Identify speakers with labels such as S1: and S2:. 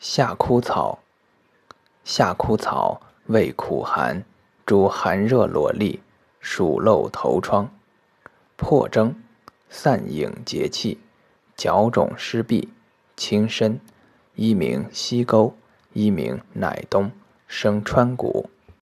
S1: 夏枯草，夏枯草味苦寒，主寒热裸痢、暑漏头疮、破蒸、散影结气、脚肿湿痹、轻身，一名西沟，一名乃东，生川谷。